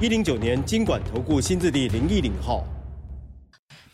一零九年金管投顾新字第零一零号。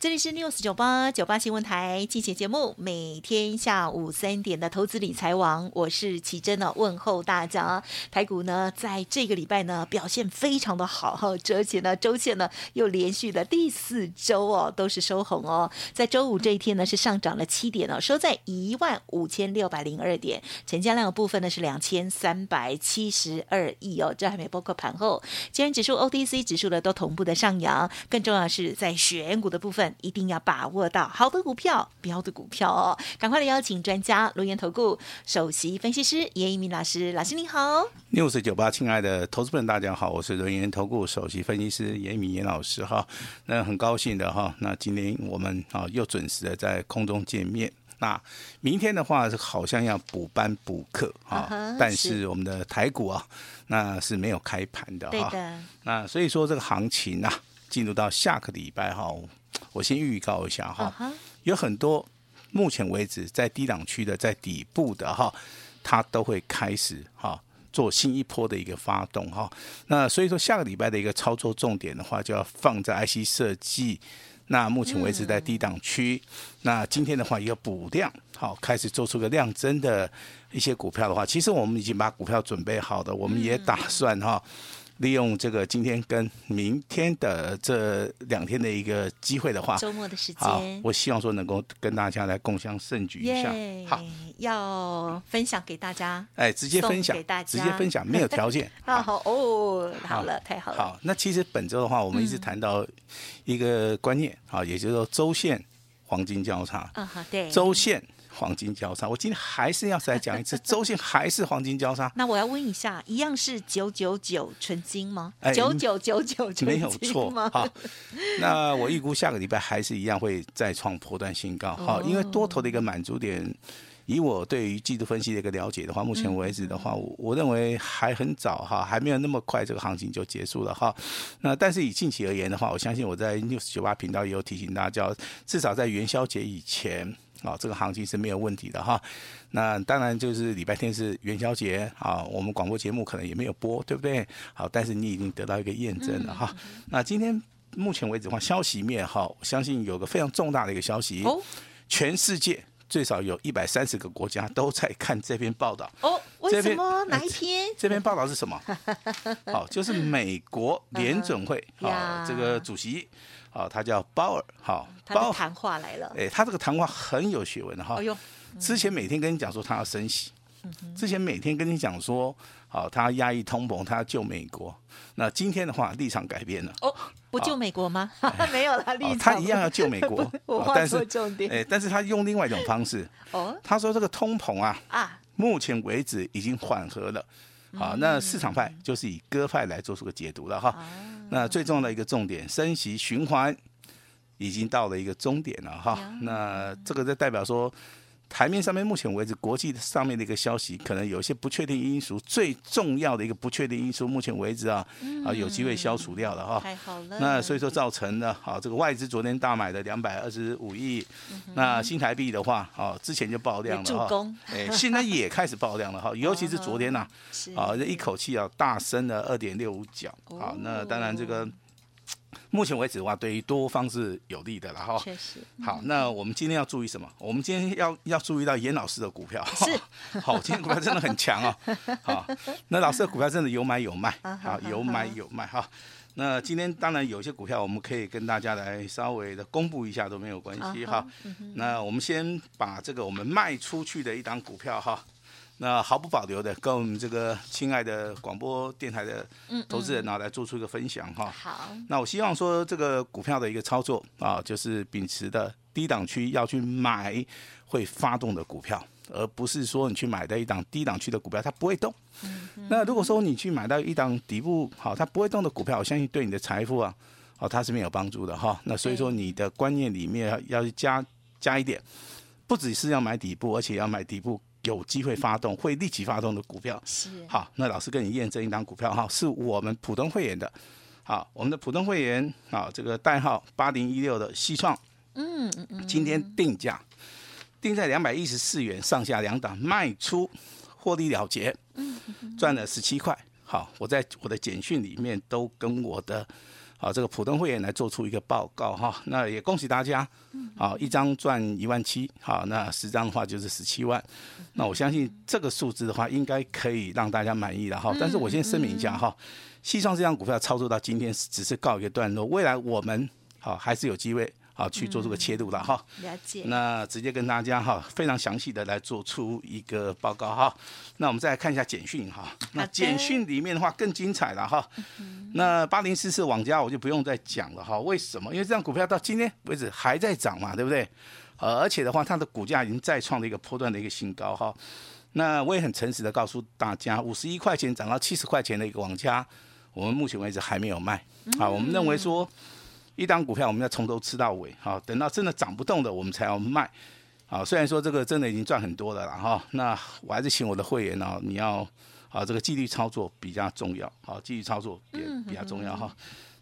这里是 News 九八九八新闻台，进行节目，每天下午三点的投资理财王，我是奇珍呢，问候大家。台股呢，在这个礼拜呢，表现非常的好哈，而且呢，周线呢又连续的第四周哦，都是收红哦。在周五这一天呢，是上涨了七点哦，收在一万五千六百零二点，成交量的部分呢是两千三百七十二亿哦，这还没包括盘后。今天指数、OTC 指数呢都同步的上扬，更重要的是在选股的部分。一定要把握到好的股票、标的股票哦！赶快来邀请专家，轮源投顾首席分析师严一鸣老师，老师您好。六四九八，亲爱的投资朋友大家好，我是轮源投顾首席分析师严一民严老师哈。那很高兴的哈，那今天我们啊又准时的在空中见面。那明天的话是好像要补班补课哈，但是我们的台股啊那是没有开盘的哈。那所以说这个行情啊，进入到下个礼拜哈。我先预告一下哈，uh huh. 有很多目前为止在低档区的，在底部的哈，它都会开始哈做新一波的一个发动哈。那所以说下个礼拜的一个操作重点的话，就要放在 IC 设计。那目前为止在低档区，嗯、那今天的话一个补量，好开始做出个量增的一些股票的话，其实我们已经把股票准备好的，我们也打算哈。利用这个今天跟明天的这两天的一个机会的话，周末的时间，我希望说能够跟大家来共襄盛举一下。Yeah, 好，要分享给大家，哎，直接分享给大家，直接分享，没有条件。好好哦，好了，太好了。好，那其实本周的话，我们一直谈到一个观念，啊、嗯，也就是说周线黄金交叉。啊，好，对，周线。黄金交叉，我今天还是要再讲一次，周线还是黄金交叉。那我要问一下，一样是九九九纯金吗？九九九九纯金没有错。好，那我预估下个礼拜还是一样会再创波段新高。好，因为多头的一个满足点，以我对于季度分析的一个了解的话，目前为止的话，我我认为还很早哈，还没有那么快这个行情就结束了哈。那但是以近期而言的话，我相信我在 News 九八频道也有提醒大家，至少在元宵节以前。啊、哦，这个行情是没有问题的哈。那当然就是礼拜天是元宵节啊，我们广播节目可能也没有播，对不对？好，但是你已经得到一个验证了哈。那今天目前为止的话，消息面哈，我相信有个非常重大的一个消息，哦、全世界最少有一百三十个国家都在看这篇报道。哦，为什么？哪一篇？这篇报道是什么？好，就是美国联准会啊，这个主席。好，他叫鲍尔，好，他的谈话来了。哎，他这个谈话很有学问的哈。哎呦，之前每天跟你讲说他要升息，之前每天跟你讲说，好，他要压抑通膨，他要救美国。那今天的话，立场改变了。哦，不救美国吗？没有了，立场。他一样要救美国，但是，哎，但是他用另外一种方式。哦，他说这个通膨啊，啊，目前为止已经缓和了。好，那市场派就是以鸽派来做出个解读了哈。那最重要的一个重点，升息循环已经到了一个终点了哈。那这个就代表说。台面上面，目前为止，国际上面的一个消息，可能有一些不确定因素。最重要的一个不确定因素，目前为止啊，啊有机会消除掉了哈。太好了。那所以说造成了啊，这个外资昨天大买的两百二十五亿，那新台币的话，啊之前就爆量了哈。哎，现在也开始爆量了哈，尤其是昨天呐，啊这一口气啊大升了二点六五角。好，那当然这个。目前为止的话，对于多方是有利的了哈。确实。好，那我们今天要注意什么？我们今天要要注意到严老师的股票。是。好，今天股票真的很强哦。好，那老师的股票真的有买有卖。好，有买有卖哈。那今天当然有些股票我们可以跟大家来稍微的公布一下都没有关系哈。那我们先把这个我们卖出去的一档股票哈。那毫不保留的跟我们这个亲爱的广播电台的投资人啊来做出一个分享哈。好。那我希望说这个股票的一个操作啊，就是秉持的低档区要去买会发动的股票而不是说你去买的一档低档区的股票，它不会动。那如果说你去买到一档底部好，它不会动的股票，我相信对你的财富啊，好，它是没有帮助的哈。那所以说你的观念里面要加加一点，不只是要买底部，而且要买底部有机会发动、会立即发动的股票。是好，那老师跟你验证一档股票哈，是我们普通会员的。好，我们的普通会员啊，这个代号八零一六的西创，嗯嗯嗯，今天定价定在两百一十四元上下两档卖出，获利了结，嗯，赚了十七块。好，我在我的简讯里面都跟我的啊这个普通会员来做出一个报告哈，那也恭喜大家，好，一张赚一万七，好，那十张的话就是十七万，那我相信这个数字的话应该可以让大家满意了哈，但是我先声明一下哈。西创这张股票操作到今天只是告一个段落，未来我们好还是有机会好去做这个切入了哈。了解。那直接跟大家哈非常详细的来做出一个报告哈。那我们再来看一下简讯哈。那简讯里面的话更精彩了哈。那八零四四网家我就不用再讲了哈。为什么？因为这张股票到今天为止还在涨嘛，对不对？呃，而且的话它的股价已经再创了一个波段的一个新高哈。那我也很诚实的告诉大家，五十一块钱涨到七十块钱的一个网家。我们目前为止还没有卖，啊，我们认为说，一档股票我们要从头吃到尾，好，等到真的涨不动的我们才要卖，好，虽然说这个真的已经赚很多了了哈，那我还是请我的会员哦，你要啊这个纪律操作比较重要，好，纪律操作也比较重要哈。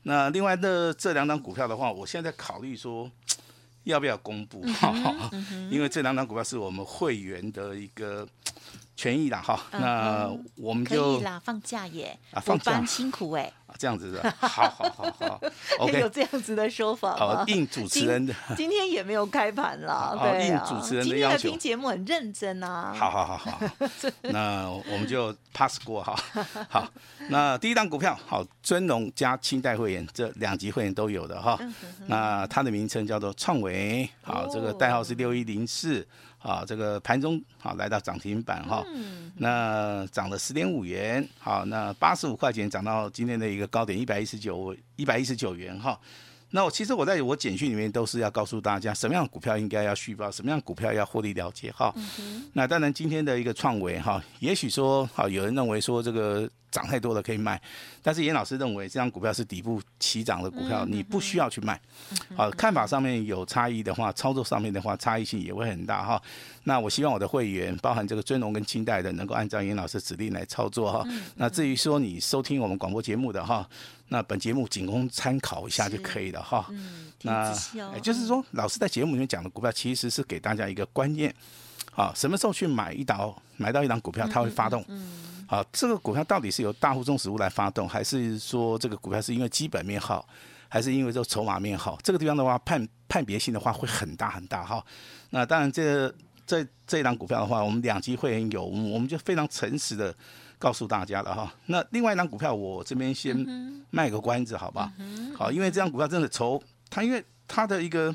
那另外的这两档股票的话，我现在考虑说要不要公布，因为这两档股票是我们会员的一个。权益啦哈，那我们就可以啦，放假耶，啊，放假。辛苦哎，啊，这样子的，好好好好，OK，有这样子的说法，好，应主持人的，今天也没有开盘了，对，应主持人的要求，今天的听节目很认真啊，好好好好，那我们就 pass 过哈，好，那第一档股票，好，尊龙加清代会员这两级会员都有的哈，那它的名称叫做创维，好，这个代号是六一零四。啊，这个盘中好来到涨停板哈，那涨了十点五元，好，那八十五块钱涨到今天的一个高点一百一十九一百一十九元哈。那我其实我在我简讯里面都是要告诉大家，什么样的股票应该要续报，什么样的股票要获利了结哈。那当然今天的一个创维哈，也许说好有人认为说这个。涨太多了可以卖，但是严老师认为这张股票是底部起涨的股票，你不需要去卖。好，看法上面有差异的话，操作上面的话差异性也会很大哈。那我希望我的会员，包含这个尊荣跟清代的，能够按照严老师指令来操作哈。那至于说你收听我们广播节目的哈，那本节目仅供参考一下就可以了哈。那也就是说，老师在节目里面讲的股票，其实是给大家一个观念，好，什么时候去买一档，买到一档股票，它会发动。好，这个股票到底是由大户中实物来发动，还是说这个股票是因为基本面好，还是因为这个筹码面好？这个地方的话，判判别性的话会很大很大哈。那当然，这这这一档股票的话，我们两级会员有，我们就非常诚实的告诉大家了哈。那另外一档股票，我这边先卖个关子，好吧？好，因为这档股票真的筹，它因为它的一个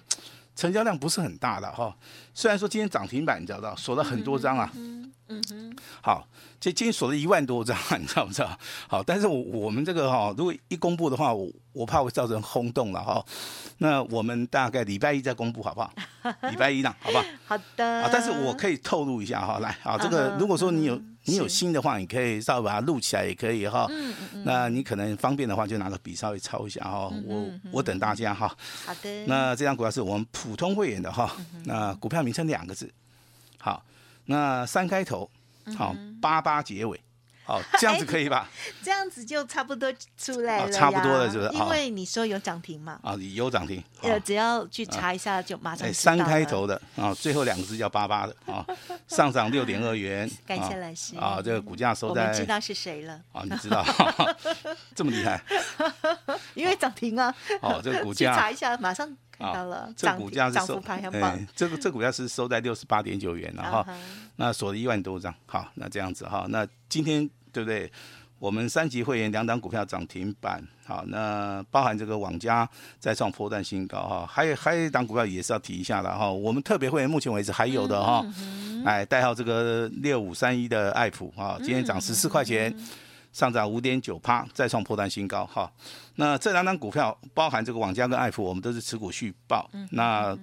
成交量不是很大的哈。虽然说今天涨停板，你知道，锁了很多张啊。嗯哼，好，这今天锁了一万多张，你知道不知道？好，但是我我们这个哈，如果一公布的话，我我怕会造成轰动了哈。那我们大概礼拜一再公布好不好？礼拜一呢，好不好？好的。啊，但是我可以透露一下哈，来啊，这个如果说你有你有心的话，你可以稍微把它录起来也可以哈。嗯嗯。那你可能方便的话，就拿个笔稍微抄一下哈。我我等大家哈。好的。那这张股票是我们普通会员的哈。那股票名称两个字，好。那三开头，好八八结尾，好这样子可以吧？这样子就差不多出来了，差不多了，是不是？因为你说有涨停嘛。啊，有涨停。呃，只要去查一下就马上。三开头的啊，最后两个字叫八八的啊，上涨六点二元。感谢老师啊，这个股价收在。我知道是谁了。啊，你知道，这么厉害。因为涨停啊。哦，这个股价。查一下，马上。看到了，这股价是收，哎，这个这股价是收在六十八点九元了哈，那锁了一万多张，好，那这样子哈，那今天对不对？我们三级会员两档股票涨停板，好，那包含这个网家再创破断新高哈，还有还有一档股票也是要提一下的哈，我们特别会员目前为止还有的哈，哎，代号这个六五三一的爱普啊，今天涨十四块钱。上涨五点九趴，再创破断新高哈。那这两档股票包含这个网家跟爱普，我们都是持股续抱。嗯、那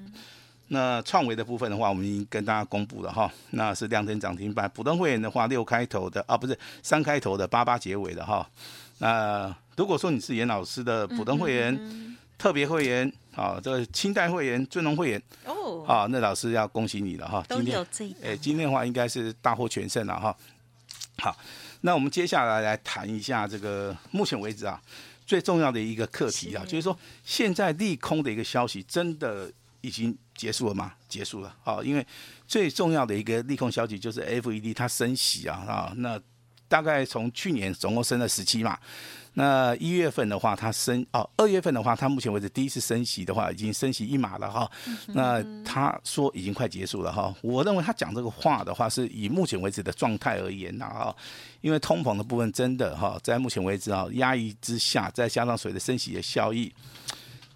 那创维的部分的话，我们已经跟大家公布了哈，那是亮灯涨停板。普通会员的话，六开头的啊，不是三开头的八八结尾的哈。那如果说你是严老师的普通会员、特别会员啊，这个清代会员、尊龙会员哦，啊，那老师要恭喜你了哈。都有这哎，今天的话应该是大获全胜了哈。好，那我们接下来来谈一下这个目前为止啊最重要的一个课题啊，就是说现在利空的一个消息真的已经结束了吗？结束了啊，因为最重要的一个利空消息就是 FED 它升息啊啊那。大概从去年总共升了十七嘛，那一月份的话，它升哦，二月份的话，它目前为止第一次升息的话，已经升息一码了哈。那他说已经快结束了哈。我认为他讲这个话的话，是以目前为止的状态而言呐哈，因为通膨的部分真的哈，在目前为止啊压抑之下，再加上所谓的升息的效益，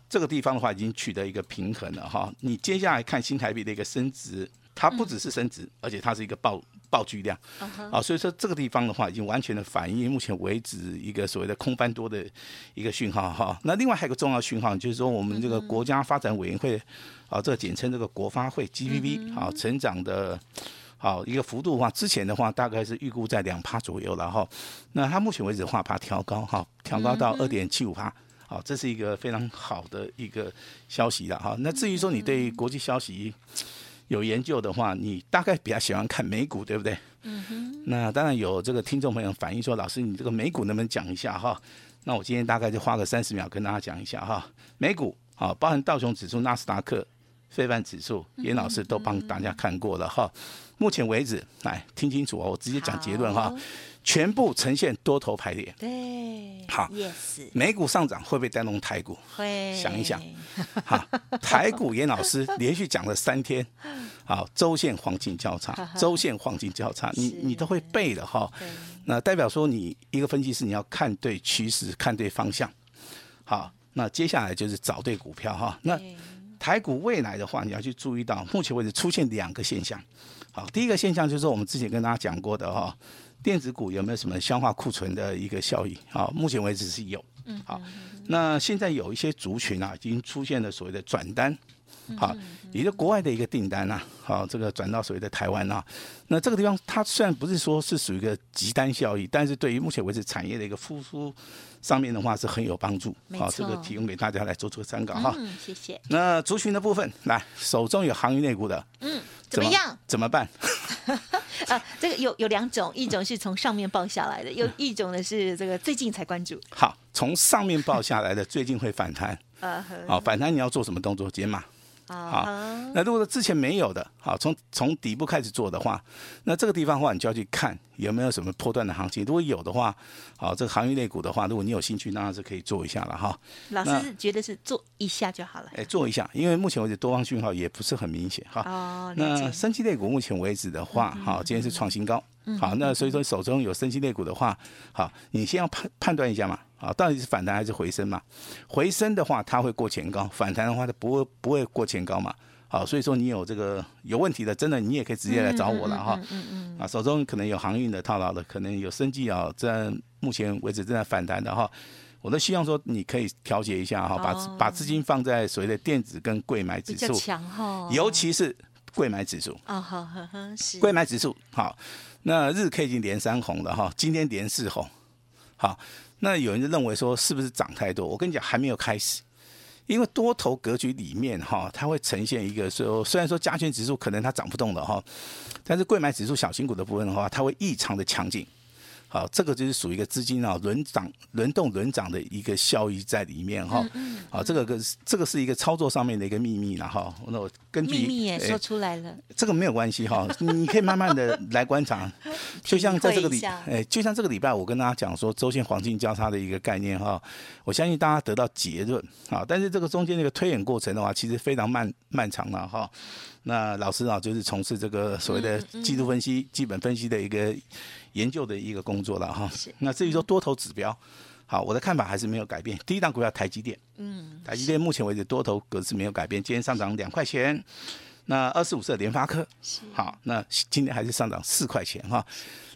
这个地方的话已经取得一个平衡了哈。你接下来看新台币的一个升值，它不只是升值，而且它是一个爆。爆巨量啊，所以说这个地方的话，已经完全的反映目前为止一个所谓的空翻多的一个讯号哈。那另外还有一个重要讯号，就是说我们这个国家发展委员会啊，这个简称这个国发会 GPP 啊，成长的好一个幅度的话，之前的话大概是预估在两趴左右然后。那它目前为止的话，把它调高哈，调高到二点七五趴，好，这是一个非常好的一个消息了哈。那至于说你对国际消息，有研究的话，你大概比较喜欢看美股，对不对？嗯哼。那当然有这个听众朋友反映说，老师，你这个美股能不能讲一下哈？那我今天大概就花个三十秒跟大家讲一下哈。美股啊，包含道琼指数、纳斯达克、费半指数，严老师都帮大家看过了哈。目前为止，来听清楚哦，我直接讲结论哈。全部呈现多头排列，对，好，yes，美股上涨会不会带动台股？会，想一想，好，台股严老师连续讲了三天，好，周线黄金交叉，周线黄金交叉，你你都会背的哈，那代表说你一个分析师你要看对趋势，看对方向，好，那接下来就是找对股票哈，那台股未来的话，你要去注意到，目前为止出现两个现象，好，第一个现象就是我们之前跟大家讲过的哈。电子股有没有什么消化库存的一个效益？啊，目前为止是有。好，那现在有一些族群啊，已经出现了所谓的转单。好，也就国外的一个订单呐，好，这个转到所谓的台湾啊，那这个地方它虽然不是说是属于一个极单效益，但是对于目前为止产业的一个复苏上面的话是很有帮助。好，这个提供给大家来做做参考哈。嗯，谢谢。那族群的部分，来手中有航运类股的，嗯，怎么样？怎么办？啊，这个有有两种，一种是从上面报下来的，有一种呢是这个最近才关注。好，从上面报下来的，最近会反弹。呃，好，反弹你要做什么动作？解码。好，那如果说之前没有的，好，从从底部开始做的话，那这个地方的话，你就要去看有没有什么破断的行情。如果有的话，好，这个行业类股的话，如果你有兴趣，当然是可以做一下了哈。老师是觉得是做一下就好了。哎，做一下，因为目前为止多方讯号也不是很明显哈。哦，那生技类股目前为止的话，好，今天是创新高。好，那所以说手中有生技类股的话，好，你先要判判断一下嘛。啊，到底是反弹还是回升嘛？回升的话，它会过前高；反弹的话，它不会不会过前高嘛。好，所以说你有这个有问题的，真的你也可以直接来找我了哈。嗯嗯。啊，手中可能有航运的套牢的，可能有生计啊，在目前为止正在反弹的哈。我都希望说你可以调节一下哈，把把资金放在所谓的电子跟柜买指数，强哈。尤其是柜买指数。啊，好，好，好，是。柜买指数好，那日 K 已经连三红了哈，今天连四红，好。那有人就认为说是不是涨太多？我跟你讲，还没有开始，因为多头格局里面哈，它会呈现一个说，虽然说加权指数可能它涨不动了哈，但是贵买指数小型股的部分的话，它会异常的强劲。好，这个就是属于一个资金啊轮涨、轮动、轮涨的一个效益在里面哈。好，这个个这个是一个操作上面的一个秘密了哈。那我根据秘密也说出来了，这个没有关系哈，你可以慢慢的来观察。就像在这个礼，哎，就像这个礼拜我跟大家讲说周线黄金交叉的一个概念哈，我相信大家得到结论啊。但是这个中间那个推演过程的话，其实非常漫漫长了哈。那老师啊，就是从事这个所谓的技术分析、基本分析的一个。研究的一个工作了哈，那至于说多头指标，好，我的看法还是没有改变。第一档股票台积电，嗯，台积电目前为止多头格式没有改变，今天上涨两块钱。那二十五四的联发科，好，那今天还是上涨四块钱哈。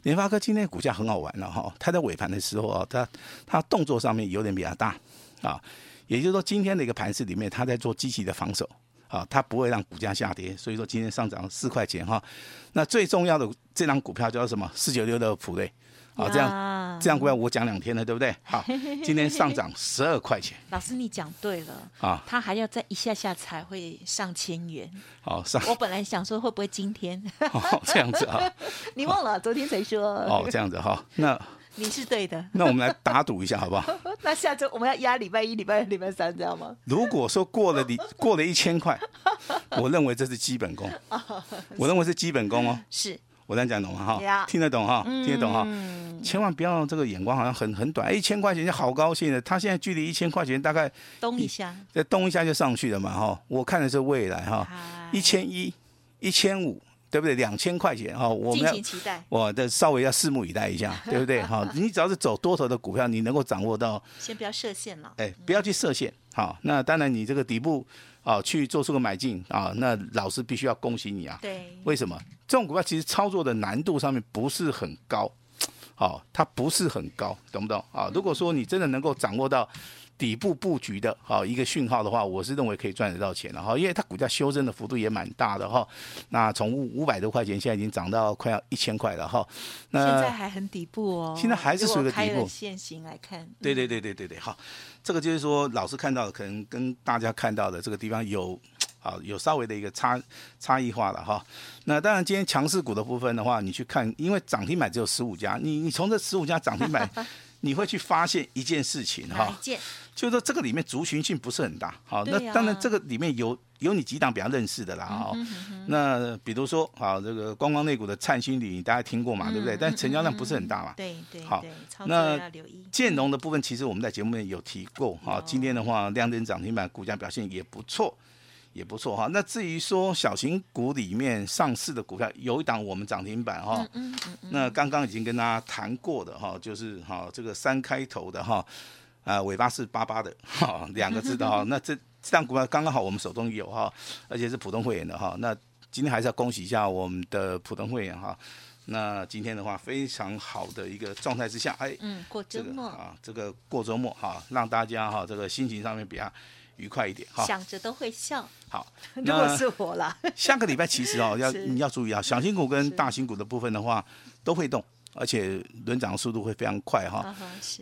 联发科今天股价很好玩了哈，它在尾盘的时候啊，它它动作上面有点比较大啊，也就是说今天的一个盘势里面，它在做积极的防守。好，它不会让股价下跌，所以说今天上涨四块钱哈。那最重要的这张股票叫什么？四九六的普瑞。好，这样这样股票我讲两天了，对不对？好，今天上涨十二块钱。老师，你讲对了啊，它还要再一下下才会上千元。好，上。我本来想说会不会今天？哦，这样子啊。你忘了昨天才说。哦，这样子哈，那你是对的。那我们来打赌一下好不好？那下周我们要压礼拜一、礼拜二、礼拜三，知道吗？如果说过了你 过了一千块，我认为这是基本功。我认为是基本功哦。是。我这样讲懂吗？哈，听得懂哈，听得懂哈，千万不要这个眼光好像很很短，一千块钱就好高兴的。他现在距离一千块钱大概动一下，再动一下就上去了嘛，哈。我看的是未来哈，一千一、一千五，对不对？两千块钱哈，我们要期待，我的稍微要拭目以待一下，对不对？哈，你只要是走多头的股票，你能够掌握到，先不要设限了，哎，不要去设限。好，那当然你这个底部。啊，去做出个买进啊，那老师必须要恭喜你啊！对，为什么？这种股票其实操作的难度上面不是很高，好、啊，它不是很高，懂不懂啊？如果说你真的能够掌握到底部布局的好、啊、一个讯号的话，我是认为可以赚得到钱的哈，因为它股价修正的幅度也蛮大的哈、啊。那从五五百多块钱，现在已经涨到快要一千块了哈、啊。那现在还很底部哦，现在还是属于底部。线型来看，对对对对对对，好。这个就是说，老师看到的可能跟大家看到的这个地方有，啊，有稍微的一个差差异化了哈。那当然，今天强势股的部分的话，你去看，因为涨停板只有十五家，你你从这十五家涨停板，你会去发现一件事情哈，就是说这个里面族群性不是很大，好，那当然这个里面有。有你几档比较认识的啦，哦，那比如说啊，这个观光类股的灿星旅，大家听过嘛，对不对？但成交量不是很大嘛。对对。好，那建农的部分，其实我们在节目里有提过，哈，今天的话亮灯涨停板，股价表现也不错，也不错哈。那至于说小型股里面上市的股票，有一档我们涨停板哈，那刚刚已经跟大家谈过的哈，就是哈这个三开头的哈，啊尾巴是八八的哈，两个字的哈，那这。这档股票刚刚好，我们手中有哈，而且是普通会员的哈。那今天还是要恭喜一下我们的普通会员哈。那今天的话，非常好的一个状态之下，哎，嗯，过周末啊，这个过周末哈，让大家哈这个心情上面比较愉快一点哈。想着都会笑。好，如果是我了。下个礼拜其实哦，要你要注意啊，小型股跟大型股的部分的话都会动。而且轮涨的速度会非常快哈。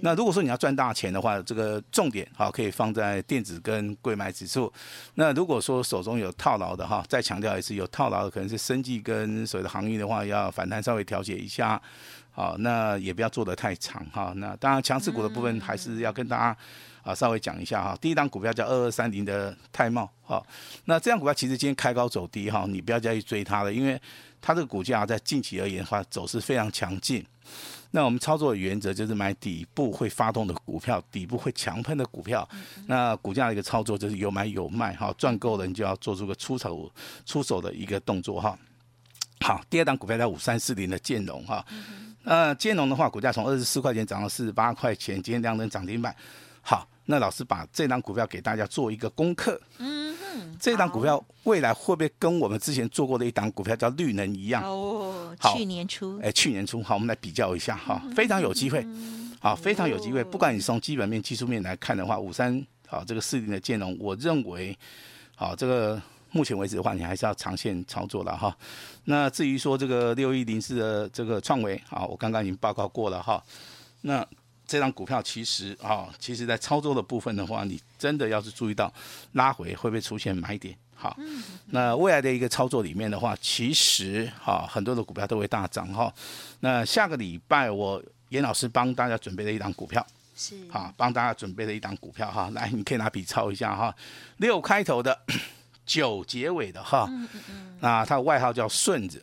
那如果说你要赚大钱的话，这个重点哈可以放在电子跟贵买指数。那如果说手中有套牢的哈，再强调一次，有套牢的可能是生计跟所谓的航运的话，要反弹稍微调节一下。好，那也不要做得太长哈。那当然强势股的部分还是要跟大家啊稍微讲一下哈。第一档股票叫二二三零的泰茂哈。那这样股票其实今天开高走低哈，你不要再去追它了，因为。它这个股价在近期而言的话，走势非常强劲。那我们操作的原则就是买底部会发动的股票，底部会强喷的股票。那股价的一个操作就是有买有卖哈，赚够了你就要做出个出手出手的一个动作哈。好，第二档股票在五三四零的建农哈。那建农的话，股价从二十四块钱涨到四十八块钱，今天量能涨停板。好，那老师把这档股票给大家做一个功课。这档股票未来会不会跟我们之前做过的一档股票叫绿能一样？哦，去年初，哎，去年初，好，我们来比较一下哈，非常有机会，好，非常有机会。不管你从基本面、技术面来看的话，五三好这个四零的建农，我认为，好这个目前为止的话，你还是要长线操作了哈。那至于说这个六一零四的这个创维，啊，我刚刚已经报告过了哈。那这张股票其实啊，其实在操作的部分的话，你真的要是注意到拉回会不会出现买点？好，那未来的一个操作里面的话，其实哈很多的股票都会大涨哈。那下个礼拜我严老师帮大家准备了一档股票，是。啊帮大家准备了一档股票哈，来你可以拿笔抄一下哈，六开头的 九结尾的哈，那它的外号叫顺子。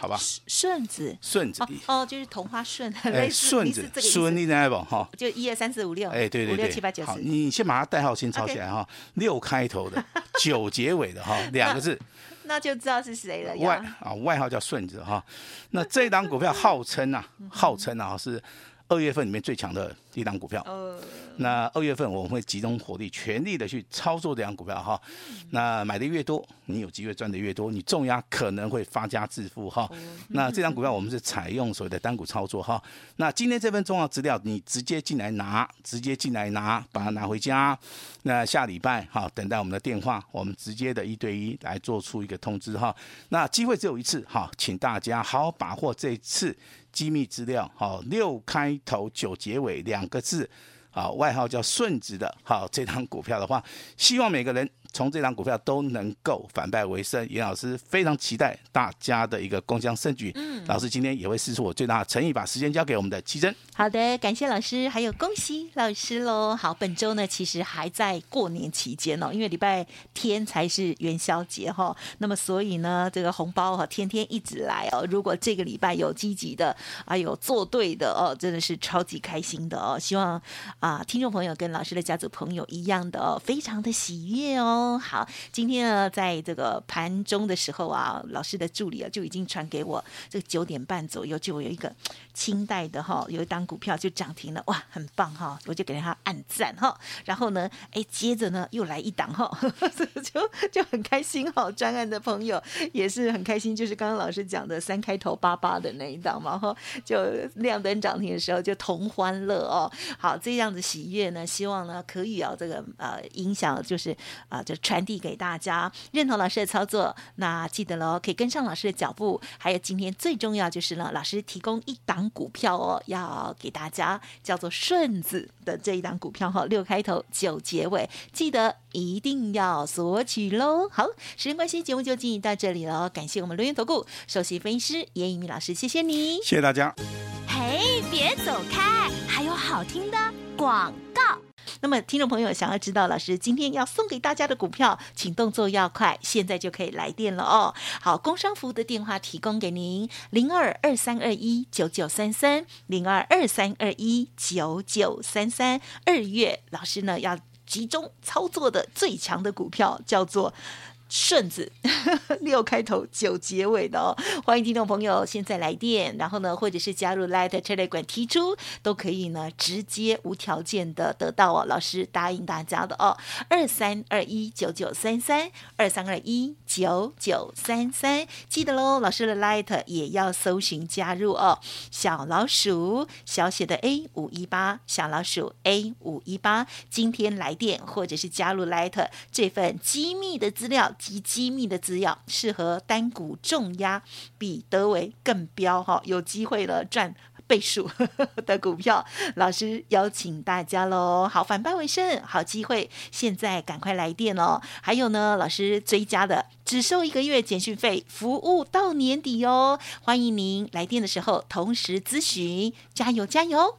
好吧，顺子，顺子哦，就是同花顺，哎，顺子，顺利那不？哈，就一二三四五六，哎，对对对，五六七八九十，好，你先把它代号先抄起来哈，六开头的，九结尾的哈，两个字，那就知道是谁了。外啊，外号叫顺子哈，那这档股票号称啊，号称啊是二月份里面最强的一档股票。那二月份我们会集中火力，全力的去操作这档股票哈。那买的越多，你有机会赚的越多，你重压可能会发家致富哈。那这档股票我们是采用所谓的单股操作哈。那今天这份重要资料，你直接进来拿，直接进来拿，把它拿回家。那下礼拜哈，等待我们的电话，我们直接的一对一来做出一个通知哈。那机会只有一次哈，请大家好好把握这一次。机密资料，好，六开头九结尾两两个字，啊，外号叫顺子的，好，这张股票的话，希望每个人。从这档股票都能够反败为胜，严老师非常期待大家的一个共襄盛举。嗯，老师今天也会试出我最大的诚意，把时间交给我们的奇珍。好的，感谢老师，还有恭喜老师喽。好，本周呢其实还在过年期间哦，因为礼拜天才是元宵节哈。那么所以呢，这个红包哈天天一直来哦。如果这个礼拜有积极的，啊有做对的哦，真的是超级开心的哦。希望啊听众朋友跟老师的家族朋友一样的哦，非常的喜悦哦。哦，好，今天呢，在这个盘中的时候啊，老师的助理啊就已经传给我，这个九点半左右就有一个清代的哈，有一档股票就涨停了，哇，很棒哈，我就给他按赞哈。然后呢，哎，接着呢又来一档哈，就就很开心哈。专案的朋友也是很开心，就是刚刚老师讲的三开头八八的那一档嘛哈，就亮灯涨停的时候就同欢乐哦。好，这样子喜悦呢，希望呢可以啊这个呃影响就是啊。就传递给大家，认同老师的操作，那记得喽，可以跟上老师的脚步。还有今天最重要就是呢，老师提供一档股票哦，要给大家叫做顺子的这一档股票哈，六开头九结尾，记得一定要索取喽。好，时间关系，节目就进行到这里了，感谢我们留言投顾首席分析师严以敏老师，谢谢你，谢谢大家。嘿，别走开，还有好听的广告。那么，听众朋友想要知道老师今天要送给大家的股票，请动作要快，现在就可以来电了哦。好，工商服务的电话提供给您：零二二三二一九九三三，零二二三二一九九三三。二月老师呢要集中操作的最强的股票叫做。顺子 六开头九结尾的哦，欢迎听众朋友现在来电，然后呢，或者是加入 Light Telegram 提出，都可以呢，直接无条件的得到哦。老师答应大家的哦，二三二一九九三三二三二一九九三三，记得喽，老师的 Light 也要搜寻加入哦。小老鼠小写的 A 五一八，小老鼠 A 五一八，今天来电或者是加入 Light 这份机密的资料。及机密的资料，适合单股重压，比德维更标哈，有机会了赚倍数 的股票，老师邀请大家喽，好，反败为胜，好机会，现在赶快来电哦！还有呢，老师追加的，只收一个月简讯费，服务到年底哦，欢迎您来电的时候同时咨询，加油加油！